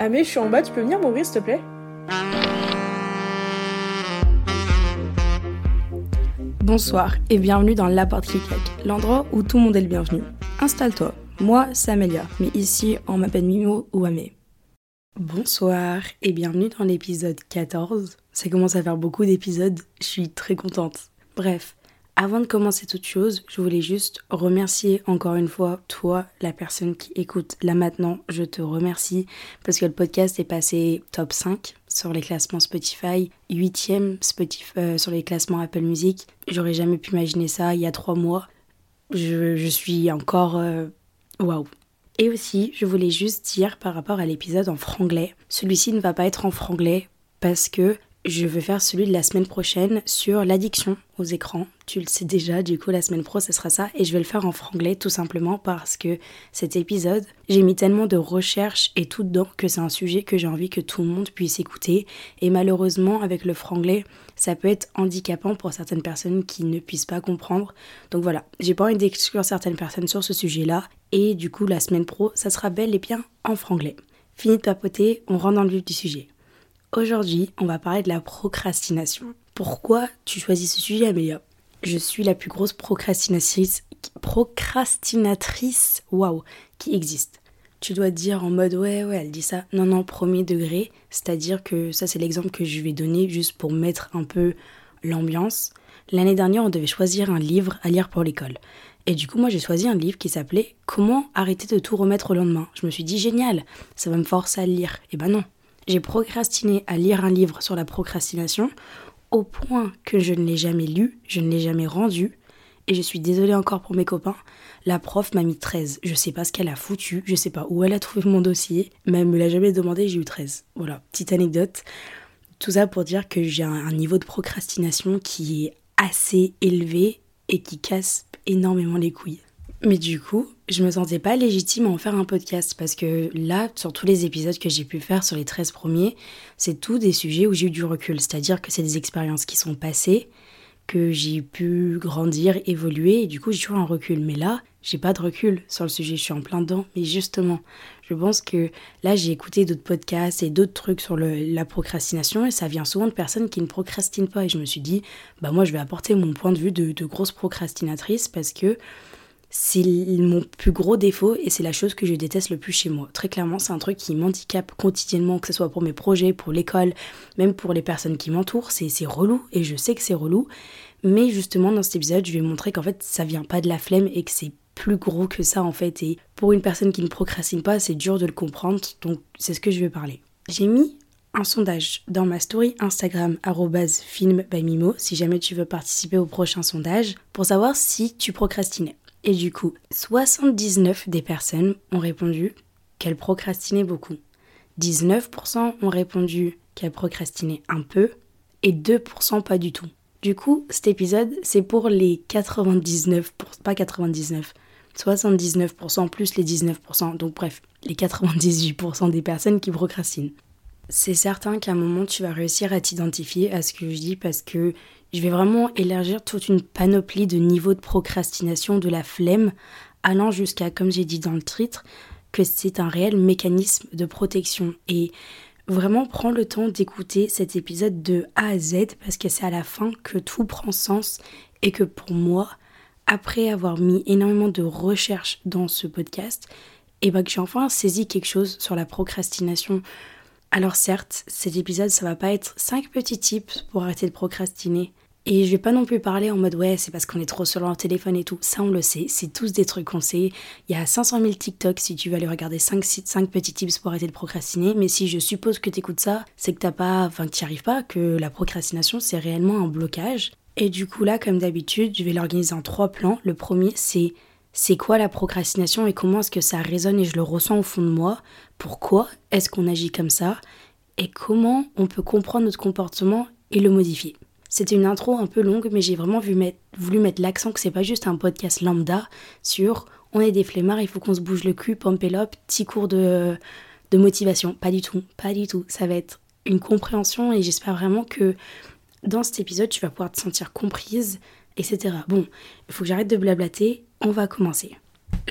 Ah mais je suis en bas, tu peux venir m'ouvrir s'il te plaît? Bonsoir et bienvenue dans La Porte qui claque, l'endroit où tout le monde est le bienvenu. Installe-toi, moi c'est Amélia, mais ici on m'appelle Mimo ou Amé. Bonsoir et bienvenue dans l'épisode 14. Ça commence à faire beaucoup d'épisodes, je suis très contente. Bref, avant de commencer toute chose, je voulais juste remercier encore une fois toi, la personne qui écoute là maintenant. Je te remercie parce que le podcast est passé top 5 sur les classements Spotify, 8ème Spotify, euh, sur les classements Apple Music. J'aurais jamais pu imaginer ça il y a 3 mois. Je, suis encore... Euh, waouh et aussi, je voulais juste dire par rapport à l'épisode en franglais, celui-ci ne va pas être en franglais parce que je veux faire celui de la semaine prochaine sur l'addiction aux écrans. Tu le sais déjà, du coup la semaine pro ce sera ça et je vais le faire en franglais tout simplement parce que cet épisode, j'ai mis tellement de recherches et tout dedans que c'est un sujet que j'ai envie que tout le monde puisse écouter et malheureusement avec le franglais, ça peut être handicapant pour certaines personnes qui ne puissent pas comprendre. Donc voilà, j'ai pas envie d'exclure certaines personnes sur ce sujet-là et du coup la semaine pro, ça sera bel et bien en franglais. Fini de papoter, on rentre dans le vif du sujet. Aujourd'hui, on va parler de la procrastination. Pourquoi tu choisis ce sujet, Amélia? Je suis la plus grosse procrastinatrice, procrastinatrice, waouh, qui existe. Tu dois te dire en mode ouais, ouais, elle dit ça. Non, non, premier degré. C'est-à-dire que ça, c'est l'exemple que je vais donner juste pour mettre un peu l'ambiance. L'année dernière, on devait choisir un livre à lire pour l'école. Et du coup, moi, j'ai choisi un livre qui s'appelait Comment arrêter de tout remettre au lendemain. Je me suis dit, génial, ça va me forcer à le lire. Et eh ben non, j'ai procrastiné à lire un livre sur la procrastination au point que je ne l'ai jamais lu, je ne l'ai jamais rendu. Et je suis désolée encore pour mes copains, la prof m'a mis 13. Je sais pas ce qu'elle a foutu, je sais pas où elle a trouvé mon dossier, mais elle me l'a jamais demandé, j'ai eu 13. Voilà, petite anecdote. Tout ça pour dire que j'ai un niveau de procrastination qui est assez élevé et qui casse énormément les couilles. Mais du coup, je me sentais pas légitime à en faire un podcast parce que là, sur tous les épisodes que j'ai pu faire sur les 13 premiers, c'est tout des sujets où j'ai eu du recul. C'est-à-dire que c'est des expériences qui sont passées, que j'ai pu grandir, évoluer, et du coup j'ai toujours un recul. Mais là, j'ai pas de recul sur le sujet, je suis en plein dedans. Mais justement, je pense que là j'ai écouté d'autres podcasts et d'autres trucs sur la procrastination, et ça vient souvent de personnes qui ne procrastinent pas. Et je me suis dit, bah moi je vais apporter mon point de vue de, de grosse procrastinatrice parce que c'est mon plus gros défaut et c'est la chose que je déteste le plus chez moi. Très clairement, c'est un truc qui m'handicape quotidiennement, que ce soit pour mes projets, pour l'école, même pour les personnes qui m'entourent. C'est relou et je sais que c'est relou. Mais justement, dans cet épisode, je vais montrer qu'en fait, ça vient pas de la flemme et que c'est plus gros que ça en fait. Et pour une personne qui ne procrastine pas, c'est dur de le comprendre. Donc, c'est ce que je vais parler. J'ai mis un sondage dans ma story Instagram film by Mimo si jamais tu veux participer au prochain sondage pour savoir si tu procrastinais. Et du coup, 79 des personnes ont répondu qu'elles procrastinaient beaucoup. 19% ont répondu qu'elles procrastinaient un peu et 2% pas du tout. Du coup, cet épisode, c'est pour les 99%, pas 99, 79% plus les 19%, donc bref, les 98% des personnes qui procrastinent. C'est certain qu'à un moment, tu vas réussir à t'identifier à ce que je dis parce que je vais vraiment élargir toute une panoplie de niveaux de procrastination, de la flemme, allant jusqu'à, comme j'ai dit dans le titre, que c'est un réel mécanisme de protection. Et vraiment, prends le temps d'écouter cet épisode de A à Z parce que c'est à la fin que tout prend sens et que pour moi, après avoir mis énormément de recherches dans ce podcast, et eh ben que j'ai enfin saisi quelque chose sur la procrastination. Alors certes, cet épisode, ça va pas être 5 petits tips pour arrêter de procrastiner, et je vais pas non plus parler en mode ouais, c'est parce qu'on est trop sur leur téléphone et tout. Ça, on le sait. C'est tous des trucs qu'on sait. Il y a 500 000 TikTok si tu veux aller regarder 5, 5 petits tips pour arrêter de procrastiner. Mais si je suppose que tu écoutes ça, c'est que t'as pas, enfin, que tu arrives pas, que la procrastination, c'est réellement un blocage. Et du coup, là, comme d'habitude, je vais l'organiser en trois plans. Le premier, c'est c'est quoi la procrastination et comment est-ce que ça résonne et je le ressens au fond de moi? Pourquoi est-ce qu'on agit comme ça? Et comment on peut comprendre notre comportement et le modifier? C'était une intro un peu longue, mais j'ai vraiment voulu mettre l'accent que c'est pas juste un podcast lambda sur on est des flemmards, il faut qu'on se bouge le cul, pump petit cours de, de motivation. Pas du tout, pas du tout. Ça va être une compréhension et j'espère vraiment que dans cet épisode, tu vas pouvoir te sentir comprise, etc. Bon, il faut que j'arrête de blablater, on va commencer.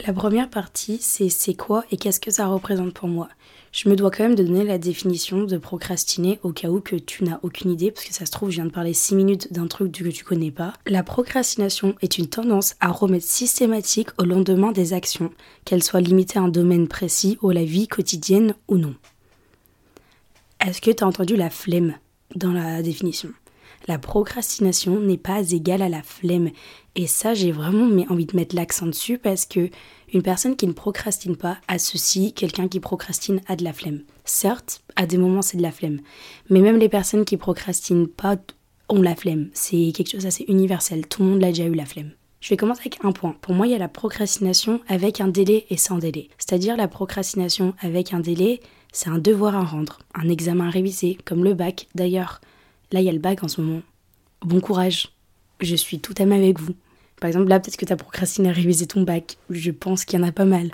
La première partie, c'est c'est quoi et qu'est-ce que ça représente pour moi? Je me dois quand même de donner la définition de procrastiner au cas où que tu n'as aucune idée, parce que ça se trouve, je viens de parler 6 minutes d'un truc que tu connais pas. La procrastination est une tendance à remettre systématique au lendemain des actions, qu'elles soient limitées à un domaine précis ou à la vie quotidienne ou non. Est-ce que tu entendu la flemme dans la définition? La procrastination n'est pas égale à la flemme. Et ça, j'ai vraiment envie de mettre l'accent dessus parce que une personne qui ne procrastine pas associe quelqu'un qui procrastine à de la flemme. Certes, à des moments, c'est de la flemme. Mais même les personnes qui procrastinent pas ont la flemme. C'est quelque chose d'assez universel. Tout le monde l'a déjà eu la flemme. Je vais commencer avec un point. Pour moi, il y a la procrastination avec un délai et sans délai. C'est-à-dire la procrastination avec un délai, c'est un devoir à rendre, un examen à réviser, comme le bac. D'ailleurs, Là, il y a le bac en ce moment. Bon courage. Je suis tout à avec vous. Par exemple, là, peut-être que tu as procrastiné à réviser ton bac. Je pense qu'il y en a pas mal.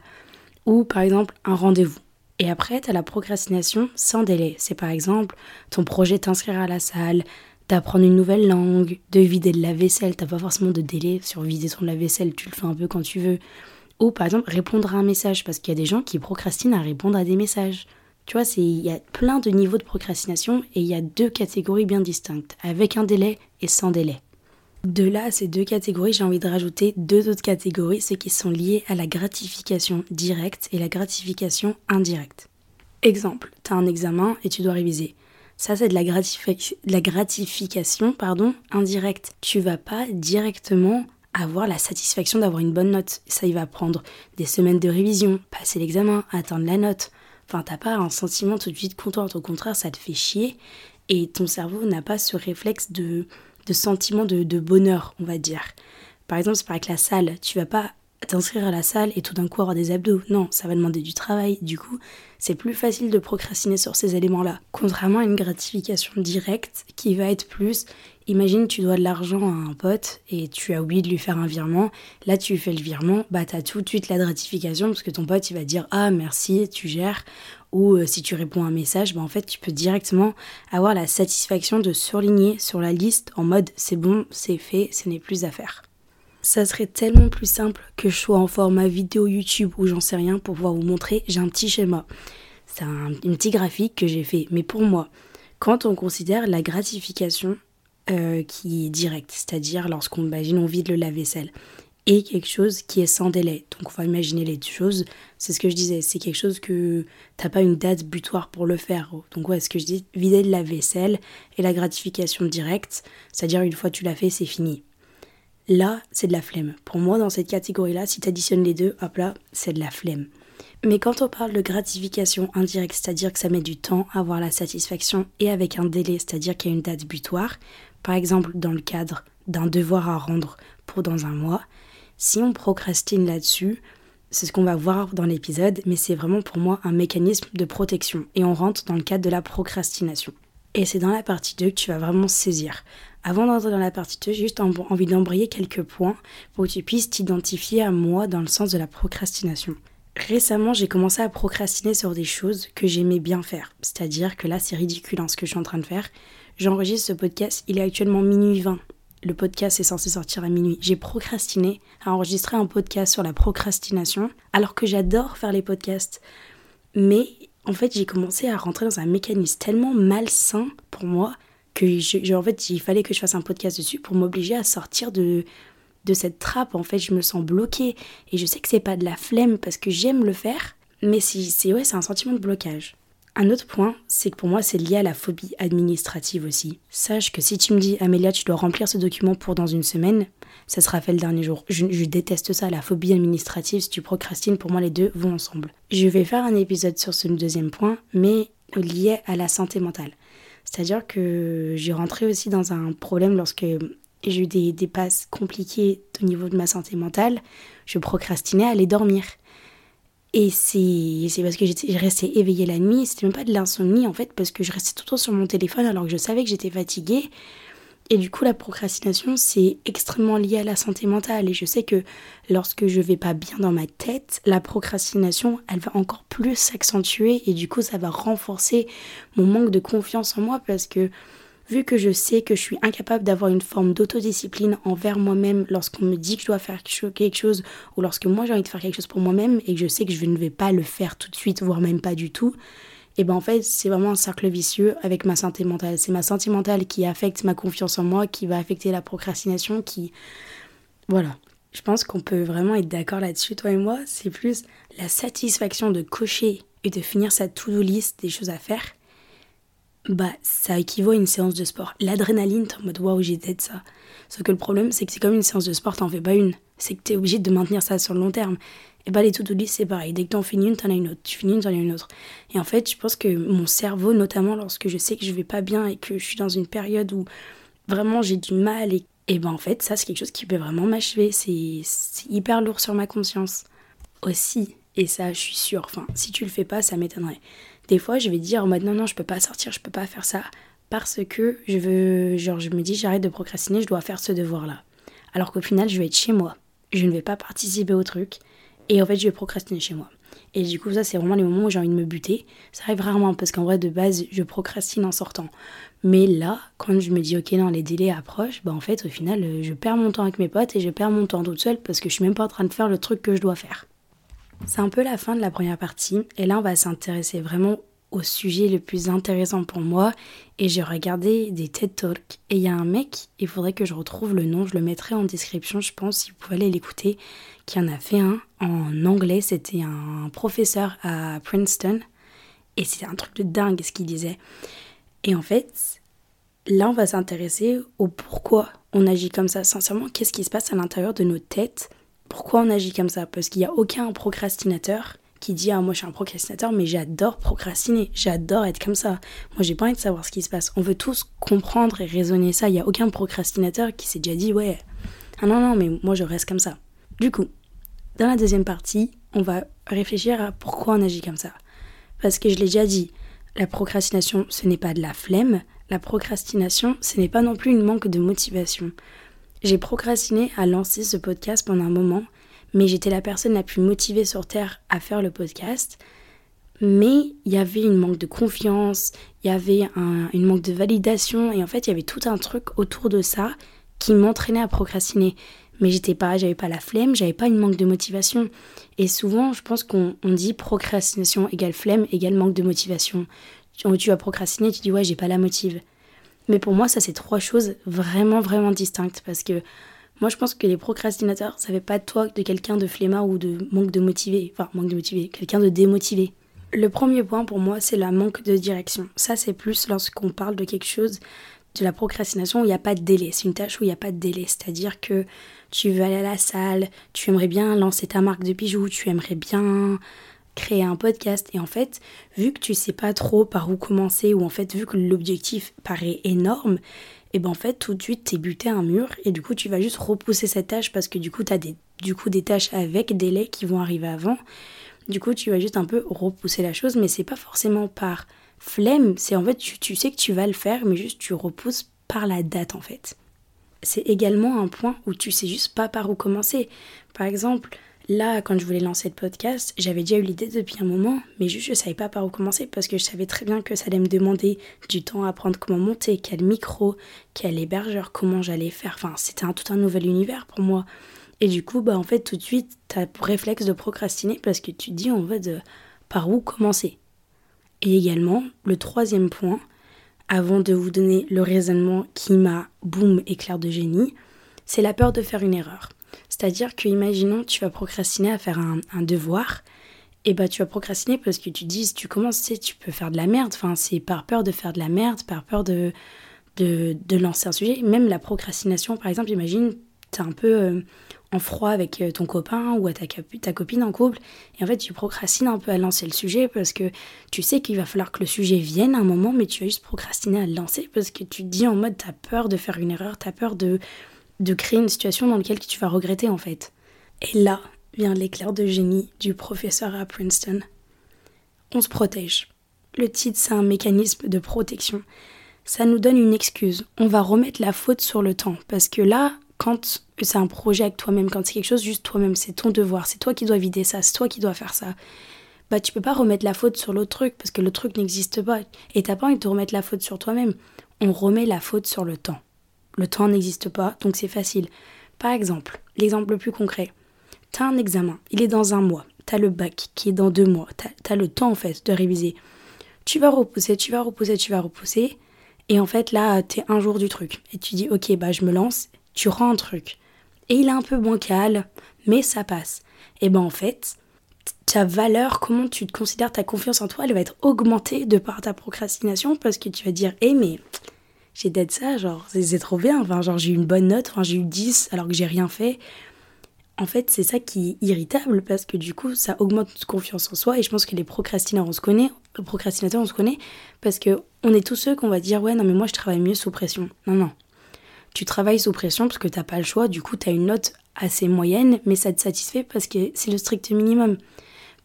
Ou par exemple, un rendez-vous. Et après, tu as la procrastination sans délai. C'est par exemple ton projet t'inscrire à la salle, d'apprendre une nouvelle langue, de vider le lave-vaisselle. T'as pas forcément de délai sur vider ton lave-vaisselle, tu le fais un peu quand tu veux. Ou par exemple, répondre à un message, parce qu'il y a des gens qui procrastinent à répondre à des messages. Tu vois, il y a plein de niveaux de procrastination et il y a deux catégories bien distinctes, avec un délai et sans délai. De là à ces deux catégories, j'ai envie de rajouter deux autres catégories, ceux qui sont liés à la gratification directe et la gratification indirecte. Exemple, tu as un examen et tu dois réviser. Ça, c'est de la, gratification indirecte. Tu vas pas directement avoir la satisfaction d'avoir une bonne note. Ça, il va prendre des semaines de révision, passer l'examen, atteindre la note. Enfin, t'as pas un sentiment tout de suite content, au contraire, ça te fait chier. Et ton cerveau n'a pas ce réflexe de, de sentiment de, de bonheur, on va dire. Par exemple, c'est pareil avec la salle. Tu vas pas t'inscrire à la salle et tout d'un coup avoir des abdos. Non, ça va demander du travail. Du coup, c'est plus facile de procrastiner sur ces éléments-là. Contrairement à une gratification directe qui va être plus Imagine, tu dois de l'argent à un pote et tu as oublié de lui faire un virement. Là, tu fais le virement, bah, tu as tout de suite la gratification parce que ton pote, il va dire Ah, merci, tu gères. Ou euh, si tu réponds à un message, bah, en fait, tu peux directement avoir la satisfaction de surligner sur la liste en mode C'est bon, c'est fait, ce n'est plus à faire. Ça serait tellement plus simple que je sois en format vidéo YouTube ou j'en sais rien pour pouvoir vous montrer. J'ai un petit schéma. C'est un, un petit graphique que j'ai fait. Mais pour moi, quand on considère la gratification euh, qui est direct, c'est-à-dire lorsqu'on imagine on vide le lave-vaisselle, et quelque chose qui est sans délai. Donc on va imaginer les deux choses. C'est ce que je disais, c'est quelque chose que t'as pas une date butoir pour le faire. Donc ouais, ce que je dis, vider le lave-vaisselle et la gratification directe, c'est-à-dire une fois tu l'as fait, c'est fini. Là, c'est de la flemme. Pour moi, dans cette catégorie-là, si tu additionnes les deux, hop là, c'est de la flemme. Mais quand on parle de gratification indirecte, c'est-à-dire que ça met du temps à avoir la satisfaction et avec un délai, c'est-à-dire qu'il y a une date butoir, par exemple dans le cadre d'un devoir à rendre pour dans un mois, si on procrastine là-dessus, c'est ce qu'on va voir dans l'épisode, mais c'est vraiment pour moi un mécanisme de protection et on rentre dans le cadre de la procrastination. Et c'est dans la partie 2 que tu vas vraiment saisir. Avant d'entrer dans la partie 2, j'ai juste envie d'embrayer quelques points pour que tu puisses t'identifier à moi dans le sens de la procrastination. Récemment, j'ai commencé à procrastiner sur des choses que j'aimais bien faire. C'est-à-dire que là, c'est ridicule hein, ce que je suis en train de faire. J'enregistre ce podcast, il est actuellement minuit 20. Le podcast est censé sortir à minuit. J'ai procrastiné à enregistrer un podcast sur la procrastination, alors que j'adore faire les podcasts. Mais en fait, j'ai commencé à rentrer dans un mécanisme tellement malsain pour moi que je, en fait, il fallait que je fasse un podcast dessus pour m'obliger à sortir de, de cette trappe. En fait, je me sens bloquée et je sais que c'est pas de la flemme parce que j'aime le faire, mais c'est ouais, c'est un sentiment de blocage. Un autre point, c'est que pour moi, c'est lié à la phobie administrative aussi. Sache que si tu me dis, Amélia, tu dois remplir ce document pour dans une semaine, ça sera fait le dernier jour. Je, déteste ça, la phobie administrative. Si tu procrastines, pour moi, les deux vont ensemble. Je vais faire un épisode sur ce deuxième point, mais lié à la santé mentale. C'est-à-dire que j'ai rentré aussi dans un problème lorsque j'ai eu des, passes compliquées au niveau de ma santé mentale. Je procrastinais à aller dormir. Et c'est parce que j'étais restée éveillée la nuit, c'était même pas de l'insomnie en fait, parce que je restais tout le temps sur mon téléphone alors que je savais que j'étais fatiguée. Et du coup, la procrastination, c'est extrêmement lié à la santé mentale. Et je sais que lorsque je vais pas bien dans ma tête, la procrastination, elle va encore plus s'accentuer et du coup, ça va renforcer mon manque de confiance en moi parce que vu que je sais que je suis incapable d'avoir une forme d'autodiscipline envers moi-même lorsqu'on me dit que je dois faire quelque chose ou lorsque moi j'ai envie de faire quelque chose pour moi-même et que je sais que je ne vais pas le faire tout de suite, voire même pas du tout, et ben en fait c'est vraiment un cercle vicieux avec ma santé mentale. C'est ma santé mentale qui affecte ma confiance en moi, qui va affecter la procrastination, qui... Voilà. Je pense qu'on peut vraiment être d'accord là-dessus, toi et moi. C'est plus la satisfaction de cocher et de finir sa to-do list des choses à faire. Bah, ça équivaut à une séance de sport. L'adrénaline, t'es en mode waouh, j'ai de ça. Sauf que le problème, c'est que c'est comme une séance de sport, t'en fais pas une. C'est que t'es obligé de maintenir ça sur le long terme. Et bah, les to-do c'est pareil. Dès que t'en finis une, t'en as une autre. Tu finis une, t'en as une autre. Et en fait, je pense que mon cerveau, notamment lorsque je sais que je vais pas bien et que je suis dans une période où vraiment j'ai du mal et et ben en fait, ça c'est quelque chose qui peut vraiment m'achever. C'est hyper lourd sur ma conscience. Aussi, et ça je suis sûre, enfin si tu le fais pas, ça m'étonnerait. Des fois je vais dire en mode non non je peux pas sortir, je peux pas faire ça parce que je veux, genre je me dis j'arrête de procrastiner, je dois faire ce devoir là. Alors qu'au final je vais être chez moi, je ne vais pas participer au truc et en fait je vais procrastiner chez moi. Et du coup, ça, c'est vraiment les moments où j'ai envie de me buter. Ça arrive rarement parce qu'en vrai, de base, je procrastine en sortant. Mais là, quand je me dis, ok, non, les délais approchent, bah en fait, au final, euh, je perds mon temps avec mes potes et je perds mon temps toute seule parce que je suis même pas en train de faire le truc que je dois faire. C'est un peu la fin de la première partie. Et là, on va s'intéresser vraiment au sujet le plus intéressant pour moi. Et j'ai regardé des TED Talks. Et il y a un mec, il faudrait que je retrouve le nom, je le mettrai en description, je pense, si vous pouvez aller l'écouter, qui en a fait un en anglais. C'était un professeur à Princeton. Et c'était un truc de dingue ce qu'il disait. Et en fait, là, on va s'intéresser au pourquoi on agit comme ça. Sincèrement, qu'est-ce qui se passe à l'intérieur de nos têtes? Pourquoi on agit comme ça? Parce qu'il n'y a aucun procrastinateur qui dit Ah, moi je suis un procrastinateur, mais j'adore procrastiner, j'adore être comme ça. Moi j'ai pas envie de savoir ce qui se passe. On veut tous comprendre et raisonner ça. Il n'y a aucun procrastinateur qui s'est déjà dit Ouais, ah non, non, mais moi je reste comme ça. Du coup, dans la deuxième partie, on va réfléchir à pourquoi on agit comme ça. Parce que je l'ai déjà dit, la procrastination, ce n'est pas de la flemme. La procrastination, ce n'est pas non plus une manque de motivation. J'ai procrastiné à lancer ce podcast pendant un moment, mais j'étais la personne la plus motivée sur Terre à faire le podcast. Mais il y avait une manque de confiance, il y avait un, une manque de validation, et en fait, il y avait tout un truc autour de ça qui m'entraînait à procrastiner mais j'étais pas, j'avais pas la flemme, j'avais pas une manque de motivation. Et souvent, je pense qu'on dit procrastination égale flemme égale manque de motivation. Tu, tu vas procrastiner, tu dis ouais, j'ai pas la motive. Mais pour moi, ça c'est trois choses vraiment vraiment distinctes parce que moi je pense que les procrastinateurs, ça fait pas de toi de quelqu'un de flemmard ou de manque de motivé, enfin manque de motivé, quelqu'un de démotivé. Le premier point pour moi, c'est la manque de direction. Ça, c'est plus lorsqu'on parle de quelque chose, de la procrastination où il n'y a pas de délai. C'est une tâche où il n'y a pas de délai. C'est-à-dire que tu veux aller à la salle, tu aimerais bien lancer ta marque de bijoux, tu aimerais bien créer un podcast et en fait, vu que tu sais pas trop par où commencer ou en fait vu que l'objectif paraît énorme, et ben en fait tout de suite t'es buté à un mur et du coup tu vas juste repousser cette tâche parce que du coup t'as des du coup des tâches avec délai qui vont arriver avant. Du coup tu vas juste un peu repousser la chose mais c'est pas forcément par flemme, c'est en fait tu, tu sais que tu vas le faire mais juste tu repousses par la date en fait c'est également un point où tu sais juste pas par où commencer. Par exemple, là, quand je voulais lancer le podcast, j'avais déjà eu l'idée depuis un moment, mais juste je savais pas par où commencer parce que je savais très bien que ça allait me demander du temps à apprendre comment monter, quel micro, quel hébergeur, comment j'allais faire. Enfin, c'était un, tout un nouvel univers pour moi. Et du coup, bah en fait, tout de suite, t'as réflexe de procrastiner parce que tu te dis en fait de par où commencer? Et également, le troisième point, avant de vous donner le raisonnement qui m'a boum éclair de génie, c'est la peur de faire une erreur. C'est-à-dire que, imaginons, tu vas procrastiner à faire un, devoir, et bah tu vas procrastiner parce que tu dis, tu commences, tu, sais, tu peux faire de la merde. Enfin, c'est par peur de faire de la merde, par peur de, de, lancer un sujet. Même la procrastination, par exemple, imagine, t'es un peu euh, en froid avec euh, ton copain ou ta, copine en couple, et en fait tu procrastines un peu à lancer le sujet parce que tu sais qu'il va falloir que le sujet vienne à un moment, mais tu vas juste procrastiner à le lancer parce que tu dis en mode t'as peur de faire une erreur, t'as peur de, de créer une situation dans laquelle tu vas regretter en fait. Et là vient l'éclair de génie du professeur à Princeton. On se protège. Le titre c'est un mécanisme de protection. Ça nous donne une excuse. On va remettre la faute sur le temps parce que là, quand c'est un projet avec toi-même, quand c'est quelque chose juste toi-même, c'est ton devoir, c'est toi qui dois vider ça, c'est toi qui dois faire ça, bah tu peux pas remettre la faute sur l'autre truc parce que le truc n'existe pas et t'as pas envie de remettre la faute sur toi-même. On remet la faute sur le temps. Le temps n'existe pas, donc c'est facile. Par exemple, l'exemple le plus concret. T'as un examen, il est dans un mois. T'as le bac qui est dans deux mois. T'as as le temps en fait de réviser. Tu vas repousser, tu vas repousser, tu vas repousser. Et en fait, là, t'es un jour du truc. Et tu dis, ok, bah, je me lance. Tu rends un truc. Et il est un peu bancal, mais ça passe. Et ben, en fait, ta valeur, comment tu te considères, ta confiance en toi, elle va être augmentée de par ta procrastination parce que tu vas dire, hé, mais j'ai d'être ça, genre, c'est trop bien. Enfin, genre, j'ai eu une bonne note, enfin, j'ai eu 10 alors que j'ai rien fait. En fait, c'est ça qui est irritable parce que du coup, ça augmente notre confiance en soi. Et je pense que les procrastinateurs, on se connaît, le procrastinateur, on se connaît parce que on est tous ceux qu'on va dire, ouais, non, mais moi, je travaille mieux sous pression. Non, non. Tu travailles sous pression parce que t'as pas le choix. Du coup, tu as une note assez moyenne, mais ça te satisfait parce que c'est le strict minimum.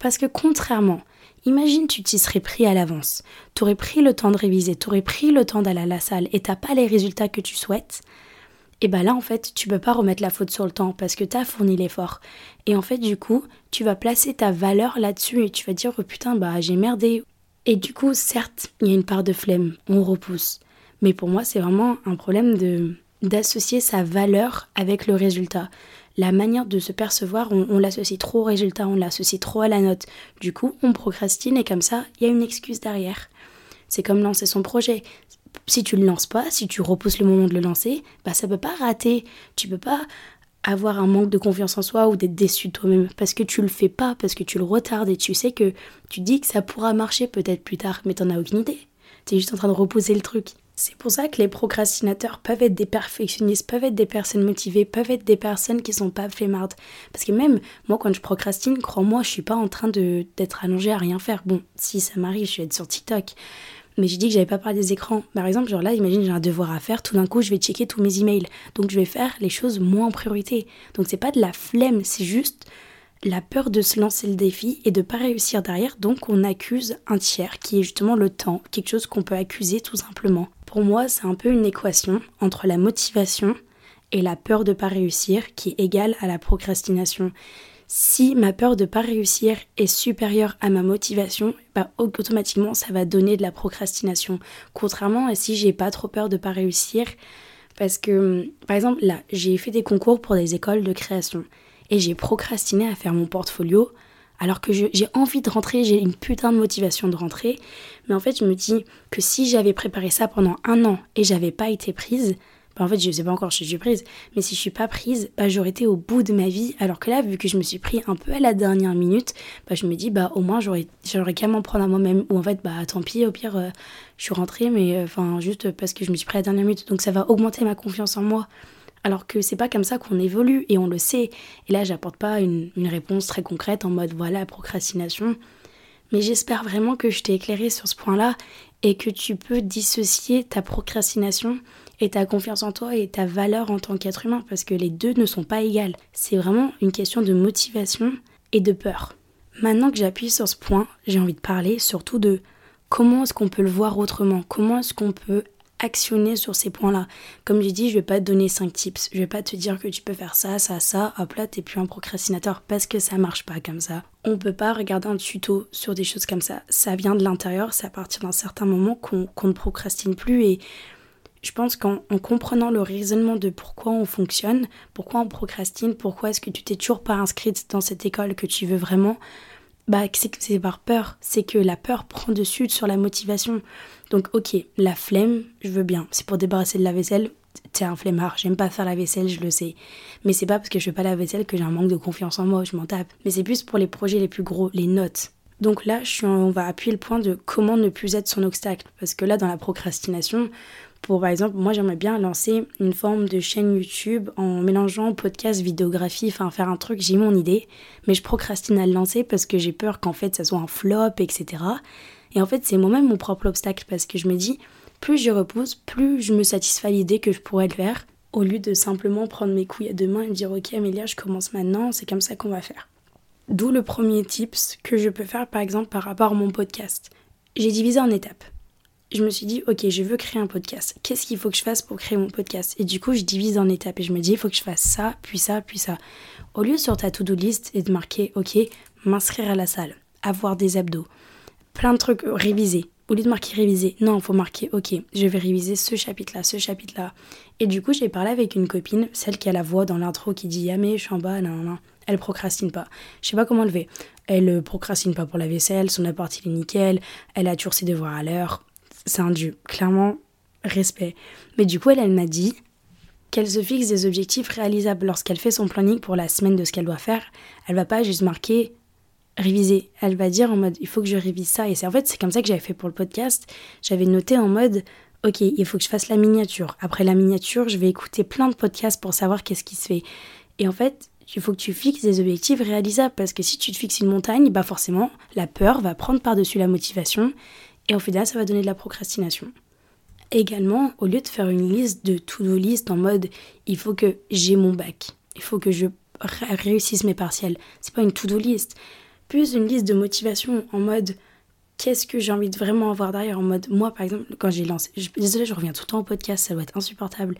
Parce que contrairement, imagine tu t'y serais pris à l'avance, t'aurais pris le temps de réviser, t'aurais pris le temps d'aller à la salle et t'as pas les résultats que tu souhaites, et bah là en fait tu peux pas remettre la faute sur le temps parce que t'as fourni l'effort. Et en fait du coup tu vas placer ta valeur là-dessus et tu vas dire oh putain bah j'ai merdé. Et du coup certes il y a une part de flemme, on repousse. Mais pour moi c'est vraiment un problème de d'associer sa valeur avec le résultat la manière de se percevoir, on, l'associe trop au résultat, on l'associe trop à la note. Du coup, on procrastine et comme ça, il y a une excuse derrière. C'est comme lancer son projet. Si tu le lances pas, si tu repousses le moment de le lancer, bah ça peut pas rater. Tu peux pas avoir un manque de confiance en soi ou d'être déçu toi-même parce que tu le fais pas, parce que tu le retardes et tu sais que tu dis que ça pourra marcher peut-être plus tard, mais t'en as aucune idée. Tu es juste en train de repousser le truc. C'est pour ça que les procrastinateurs peuvent être des perfectionnistes, peuvent être des personnes motivées, peuvent être des personnes qui sont pas flemmardes. Parce que même moi, quand je procrastine, crois-moi, je suis pas en train d'être allongée à rien faire. Bon, si ça m'arrive, je vais être sur TikTok. Mais j'ai dit que j'avais pas parlé des écrans. Par exemple, genre là, imagine j'ai un devoir à faire, tout d'un coup, je vais checker tous mes emails. Donc je vais faire les choses moins en priorité. Donc c'est pas de la flemme, c'est juste la peur de se lancer le défi et de pas réussir derrière, donc on accuse un tiers qui est justement le temps, quelque chose qu'on peut accuser tout simplement. Pour moi, c'est un peu une équation entre la motivation et la peur de pas réussir qui est égale à la procrastination. Si ma peur de pas réussir est supérieure à ma motivation, bah automatiquement ça va donner de la procrastination. Contrairement à si j'ai pas trop peur de pas réussir, parce que par exemple là, j'ai fait des concours pour des écoles de création et j'ai procrastiné à faire mon portfolio alors que j'ai envie de rentrer, j'ai une putain de motivation de rentrer. Mais en fait, je me dis que si j'avais préparé ça pendant un an et j'avais pas été prise, bah en fait, je sais pas encore si je suis prise, mais si je suis pas prise, bah j'aurais été au bout de ma vie. Alors que là, vu que je me suis pris un peu à la dernière minute, bah je me dis, bah au moins j'aurais, j'aurais qu'à m'en prendre à moi-même. Ou en fait, bah tant pis, au pire, euh, je suis rentrée, mais euh, enfin, juste parce que je me suis pris à la dernière minute. Donc ça va augmenter ma confiance en moi. Alors que c'est pas comme ça qu'on évolue et on le sait. Et là, j'apporte pas une, réponse très concrète en mode voilà, procrastination. Mais j'espère vraiment que je t'ai éclairé sur ce point-là et que tu peux dissocier ta procrastination et ta confiance en toi et ta valeur en tant qu'être humain parce que les deux ne sont pas égales. C'est vraiment une question de motivation et de peur. Maintenant que j'appuie sur ce point, j'ai envie de parler surtout de comment est-ce qu'on peut le voir autrement, comment est-ce qu'on peut actionner sur ces points-là. Comme j'ai dit, je vais pas te donner 5 tips. Je vais pas te dire que tu peux faire ça, ça, ça. Hop là, t'es plus un procrastinateur parce que ça marche pas comme ça. On peut pas regarder un tuto sur des choses comme ça. Ça vient de l'intérieur, c'est à partir d'un certain moment qu'on ne procrastine plus et je pense qu'en comprenant le raisonnement de pourquoi on fonctionne, pourquoi on procrastine, pourquoi est-ce que tu t'es toujours pas inscrite dans cette école que tu veux vraiment, bah c'est par peur, c'est que la peur prend dessus sur la motivation. Donc ok, la flemme, je veux bien. C'est pour débarrasser de la vaisselle, t'es un flemmard, j'aime pas faire la vaisselle, je le sais. Mais c'est pas parce que je fais pas la vaisselle que j'ai un manque de confiance en moi, je m'en tape. Mais c'est plus pour les projets les plus gros, les notes. Donc là, je suis on va appuyer le point de comment ne plus être son obstacle. Parce que là, dans la procrastination, pour par exemple, moi j'aimerais bien lancer une forme de chaîne YouTube en mélangeant podcast, vidéographie, enfin faire un truc, j'ai mon idée, mais je procrastine à le lancer parce que j'ai peur qu'en fait ça soit un flop, etc. Et en fait, c'est moi-même mon propre obstacle parce que je me dis, plus je repose, plus je me satisfais l'idée que je pourrais le faire, au lieu de simplement prendre mes couilles à deux mains et me dire, ok Amélia, je commence maintenant, c'est comme ça qu'on va faire. D'où le premier tips que je peux faire par exemple par rapport à mon podcast. J'ai divisé en étapes. Je me suis dit, ok, je veux créer un podcast. Qu'est-ce qu'il faut que je fasse pour créer mon podcast? Et du coup, je divise en étapes et je me dis, il faut que je fasse ça, puis ça, puis ça. Au lieu sur ta to-do list et de marquer, ok, m'inscrire à la salle, avoir des abdos, plein de trucs, réviser. Au lieu de marquer réviser, non, il faut marquer, ok, je vais réviser ce chapitre-là, ce chapitre-là. Et du coup, j'ai parlé avec une copine, celle qui a la voix dans l'intro qui dit Yamé, je suis en bas, non, non, elle procrastine pas. Je sais pas comment le fait. Elle euh, procrastine pas pour la vaisselle, son appart il est nickel, elle a toujours ses devoirs à l'heure. C'est un dieu, clairement, respect. Mais du coup, elle, elle m'a dit qu'elle se fixe des objectifs réalisables lorsqu'elle fait son planning pour la semaine de ce qu'elle doit faire. Elle va pas juste marquer réviser. Elle va dire en mode il faut que je révise ça. Et c'est en fait c'est comme ça que j'avais fait pour le podcast. J'avais noté en mode ok il faut que je fasse la miniature. Après la miniature je vais écouter plein de podcasts pour savoir qu'est-ce qui se fait. Et en fait il faut que tu fixes des objectifs réalisables parce que si tu te fixes une montagne, bah forcément la peur va prendre par-dessus la motivation et au final ça va donner de la procrastination. Également, au lieu de faire une liste de to-do list en mode il faut que j'ai mon bac, il faut que je réussisse mes partiels, c'est pas une to-do list. Plus une liste de motivation en mode qu'est-ce que j'ai envie de vraiment avoir derrière en mode moi par exemple quand j'ai lancé je, désolée je reviens tout le temps au podcast ça doit être insupportable.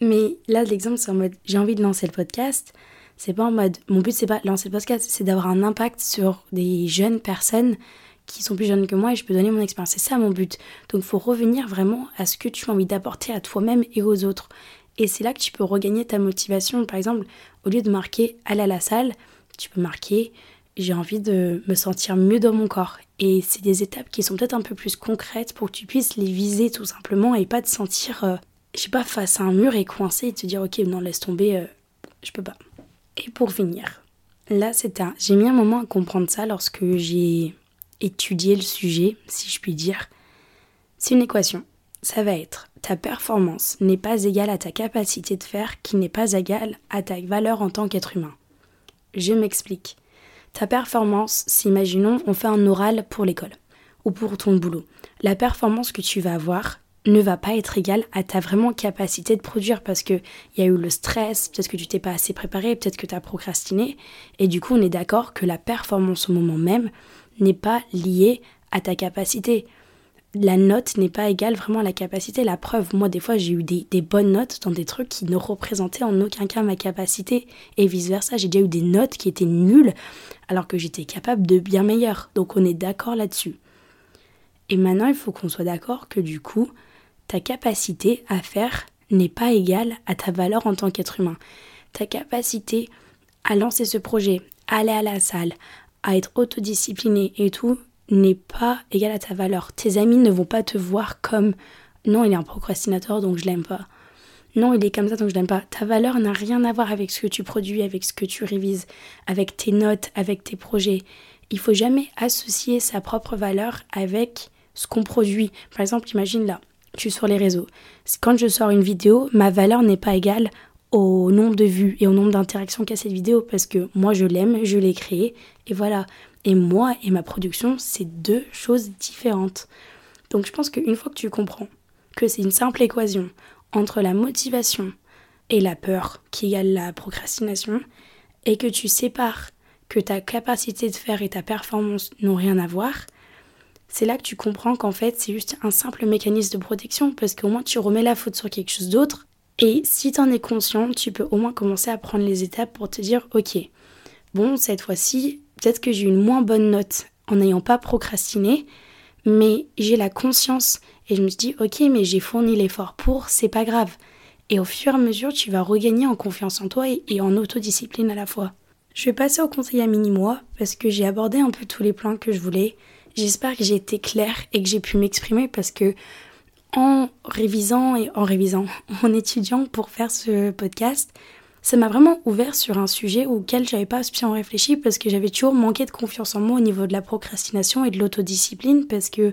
Mais là l'exemple c'est en mode j'ai envie de lancer le podcast. C'est pas en mode mon but c'est pas lancer le podcast c'est d'avoir un impact sur des jeunes personnes qui sont plus jeunes que moi et je peux donner mon expérience c'est ça mon but donc il faut revenir vraiment à ce que tu as envie d'apporter à toi-même et aux autres et c'est là que tu peux regagner ta motivation par exemple au lieu de marquer aller à la salle tu peux marquer j'ai envie de me sentir mieux dans mon corps. Et c'est des étapes qui sont peut-être un peu plus concrètes pour que tu puisses les viser tout simplement et pas te sentir, euh, je sais pas, face à un mur et coincé et te dire ok non laisse tomber, euh, je peux pas. Et pour finir, là c'est un, j'ai mis un moment à comprendre ça lorsque j'ai étudié le sujet, si je puis dire. C'est une équation. Ça va être ta performance n'est pas égale à ta capacité de faire qui n'est pas égale à ta valeur en tant qu'être humain. Je m'explique. Ta performance, si imaginons on fait un oral pour l'école ou pour ton boulot, la performance que tu vas avoir ne va pas être égale à ta vraiment capacité de produire parce qu'il y a eu le stress, peut-être que tu t'es pas assez préparé, peut-être que tu as procrastiné et du coup on est d'accord que la performance au moment même n'est pas liée à ta capacité la note n'est pas égale vraiment à la capacité. La preuve, moi des fois j'ai eu des, bonnes notes dans des trucs qui ne représentaient en aucun cas ma capacité et vice-versa. J'ai déjà eu des notes qui étaient nulles alors que j'étais capable de bien meilleur. Donc on est d'accord là-dessus. Et maintenant il faut qu'on soit d'accord que du coup ta capacité à faire n'est pas égale à ta valeur en tant qu'être humain. Ta capacité à lancer ce projet, à aller à la salle, à être autodiscipliné et tout, n'est pas égal à ta valeur. Tes amis ne vont pas te voir comme non, il est un procrastinateur donc je l'aime pas. Non, il est comme ça donc je l'aime pas. Ta valeur n'a rien à voir avec ce que tu produis, avec ce que tu révises, avec tes notes, avec tes projets. Il faut jamais associer sa propre valeur avec ce qu'on produit. Par exemple, imagine là, tu es sur les réseaux. Quand je sors une vidéo, ma valeur n'est pas égale au nombre de vues et au nombre d'interactions qu'a cette vidéo parce que moi je l'aime, je l'ai créée et voilà. Et moi et ma production, c'est deux choses différentes. Donc je pense qu'une fois que tu comprends que c'est une simple équation entre la motivation et la peur qui égale la procrastination, et que tu sépares que ta capacité de faire et ta performance n'ont rien à voir, c'est là que tu comprends qu'en fait c'est juste un simple mécanisme de protection parce qu'au moins tu remets la faute sur quelque chose d'autre. Et si tu en es conscient, tu peux au moins commencer à prendre les étapes pour te dire ok, bon cette fois-ci peut-être que j'ai une moins bonne note en n'ayant pas procrastiné, mais j'ai la conscience et je me dis ok mais j'ai fourni l'effort pour, c'est pas grave. Et au fur et à mesure tu vas regagner en confiance en toi et, en autodiscipline à la fois. Je vais passer au conseil à mini-moi parce que j'ai abordé un peu tous les plans que je voulais. J'espère que j'ai été claire et que j'ai pu m'exprimer parce que en révisant et en révisant, en étudiant pour faire ce podcast, ça m'a vraiment ouvert sur un sujet auquel j'avais pas bien réfléchi parce que j'avais toujours manqué de confiance en moi au niveau de la procrastination et de l'autodiscipline parce que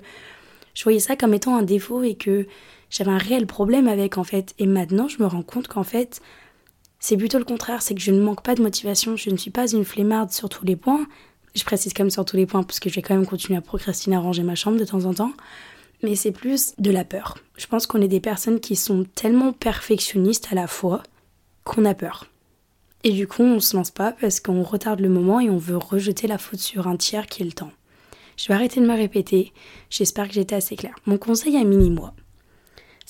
je voyais ça comme étant un défaut et que j'avais un réel problème avec en fait. Et maintenant, je me rends compte qu'en fait, c'est plutôt le contraire, c'est que je ne manque pas de motivation, je ne suis pas une flemmarde sur tous les points. Je précise quand même sur tous les points parce que je vais quand même continuer à procrastiner, à ranger ma chambre de temps en temps. Mais c'est plus de la peur. Je pense qu'on est des personnes qui sont tellement perfectionnistes à la fois qu'on a peur. Et du coup, on se lance pas parce qu'on retarde le moment et on veut rejeter la faute sur un tiers qui est le temps. Je vais arrêter de me répéter, j'espère que j'étais assez claire. Mon conseil à mini-moi,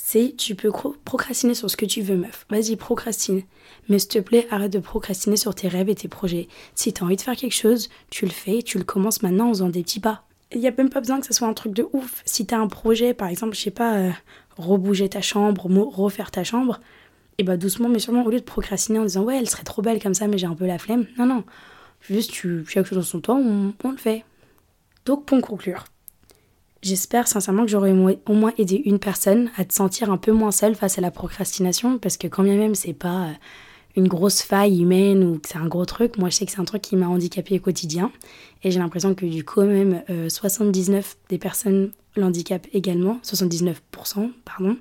c'est tu peux procrastiner sur ce que tu veux, meuf. Vas-y, procrastine. Mais s'il te plaît, arrête de procrastiner sur tes rêves et tes projets. Si tu as envie de faire quelque chose, tu le fais, tu le commences maintenant en faisant des petits pas. Il n'y a même pas besoin que ce soit un truc de ouf. Si tu as un projet, par exemple, je sais pas, euh, rebouger ta chambre, refaire ta chambre, et bah doucement mais sûrement au lieu de procrastiner en disant ouais elle serait trop belle comme ça mais j'ai un peu la flemme non non Juste, tu fais quelque chose dans son temps, on le fait. Donc, pour conclure, j'espère sincèrement que j'aurai au moins aidé une personne à te sentir un peu moins seule face à la procrastination, parce que quand bien même c'est pas euh, une grosse faille humaine ou que c'est un gros truc, moi je sais que c'est un truc qui m'a handicapé au quotidien, et j'ai l'impression que du coup même 79 euh, des personnes l'handicapent également, 79%, pardon.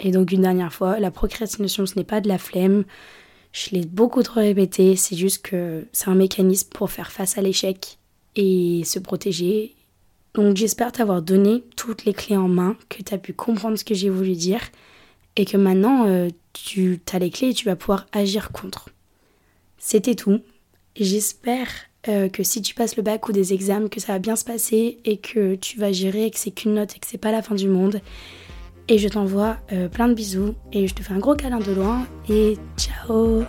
Et donc une dernière fois, la procrastination ce n'est pas de la flemme, je l'ai beaucoup trop répété, c'est juste que c'est un mécanisme pour faire face à l'échec et se protéger. Donc j'espère t'avoir donné toutes les clés en main, que tu as pu comprendre ce que j'ai voulu dire et que maintenant euh, tu as les clés et tu vas pouvoir agir contre. C'était tout. J'espère euh, que si tu passes le bac ou des examens, que ça va bien se passer et que tu vas gérer, que c'est qu'une note et que c'est pas la fin du monde. Et je t'envoie euh, plein de bisous et je te fais un gros câlin de loin et ciao